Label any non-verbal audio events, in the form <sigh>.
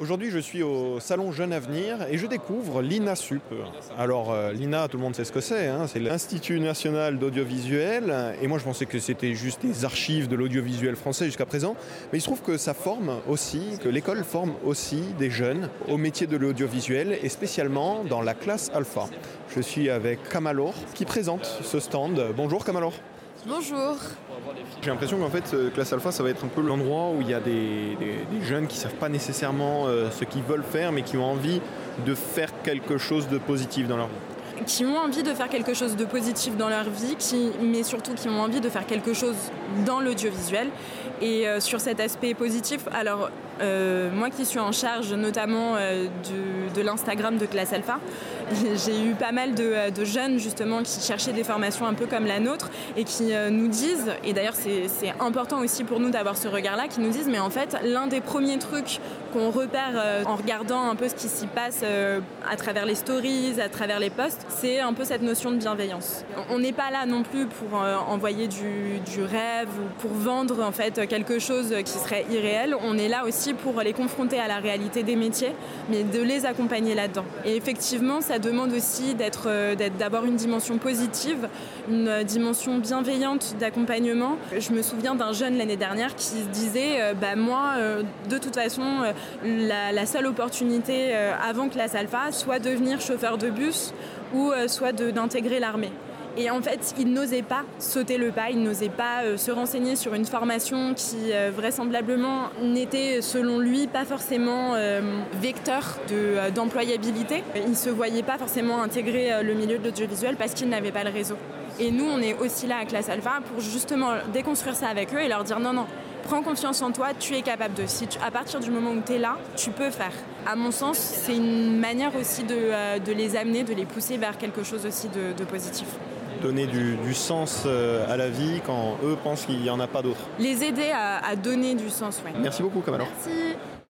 Aujourd'hui, je suis au Salon Jeune Avenir et je découvre l'INASUP. Alors, euh, l'INA, tout le monde sait ce que c'est, hein, c'est l'Institut national d'audiovisuel. Et moi, je pensais que c'était juste des archives de l'audiovisuel français jusqu'à présent. Mais il se trouve que ça forme aussi, que l'école forme aussi des jeunes au métier de l'audiovisuel et spécialement dans la classe alpha. Je suis avec Kamalor qui présente ce stand. Bonjour Kamalor. Bonjour. J'ai l'impression qu'en fait, euh, classe alpha, ça va être un peu l'endroit où il y a des, des- des jeunes qui savent pas nécessairement euh, ce qu'ils veulent faire, mais qui ont envie de faire quelque chose de positif dans leur vie. Qui ont envie de faire quelque chose de positif dans leur vie, qui, mais surtout qui ont envie de faire quelque chose dans l'audiovisuel. Et euh, sur cet aspect positif, alors euh, moi qui suis en charge notamment euh, de l'Instagram de Classe Alpha, <laughs> j'ai eu pas mal de, euh, de jeunes justement qui cherchaient des formations un peu comme la nôtre et qui nous disent, et d'ailleurs c'est important aussi pour nous d'avoir ce regard-là, qui nous disent mais en fait l'un des premiers trucs qu'on repère en regardant un peu ce qui s'y passe à travers les stories, à travers les posts, c'est un peu cette notion de bienveillance. On n'est pas là non plus pour envoyer du, du rêve ou pour vendre en fait quelque chose qui serait irréel. On est là aussi pour les confronter à la réalité des métiers, mais de les accompagner là-dedans. Et effectivement, ça demande aussi euh, d'avoir une dimension positive, une euh, dimension bienveillante d'accompagnement. Je me souviens d'un jeune l'année dernière qui disait, euh, bah moi, de toute façon, la, seule opportunité avant classe alpha, soit devenir chauffeur de bus ou soit d'intégrer l'armée. Et en fait, il n'osait pas sauter le pas, il n'osait pas euh, se renseigner sur une formation qui euh, vraisemblablement n'était, selon lui, pas forcément euh, vecteur de, d'employabilité. il ne se voyait pas forcément intégrer le milieu de l'audiovisuel parce qu'il n'avait pas le réseau. Et nous, on est aussi là à Classe Alpha pour justement déconstruire ça avec eux et leur dire non, non, prends confiance en toi, tu es capable de. À partir du moment où tu es là, tu peux faire. À mon sens, c'est une manière aussi de, de les amener, de les pousser vers quelque chose aussi de, de positif. Donner du, du sens euh, à la vie quand eux pensent qu'il n'y en a pas d'autre. Les aider à, à donner du sens, ouais. Merci beaucoup Kamalor. Merci.